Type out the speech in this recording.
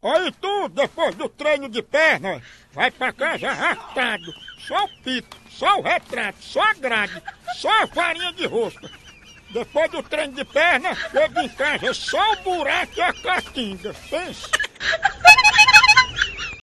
Olha tu, depois do treino de perna, vai pra casa arrastado. Só o pito, só o retrato, só a grade, só a farinha de rosca. Depois do treino de perna, chega em casa é só o buraco e a catinga. Pensa.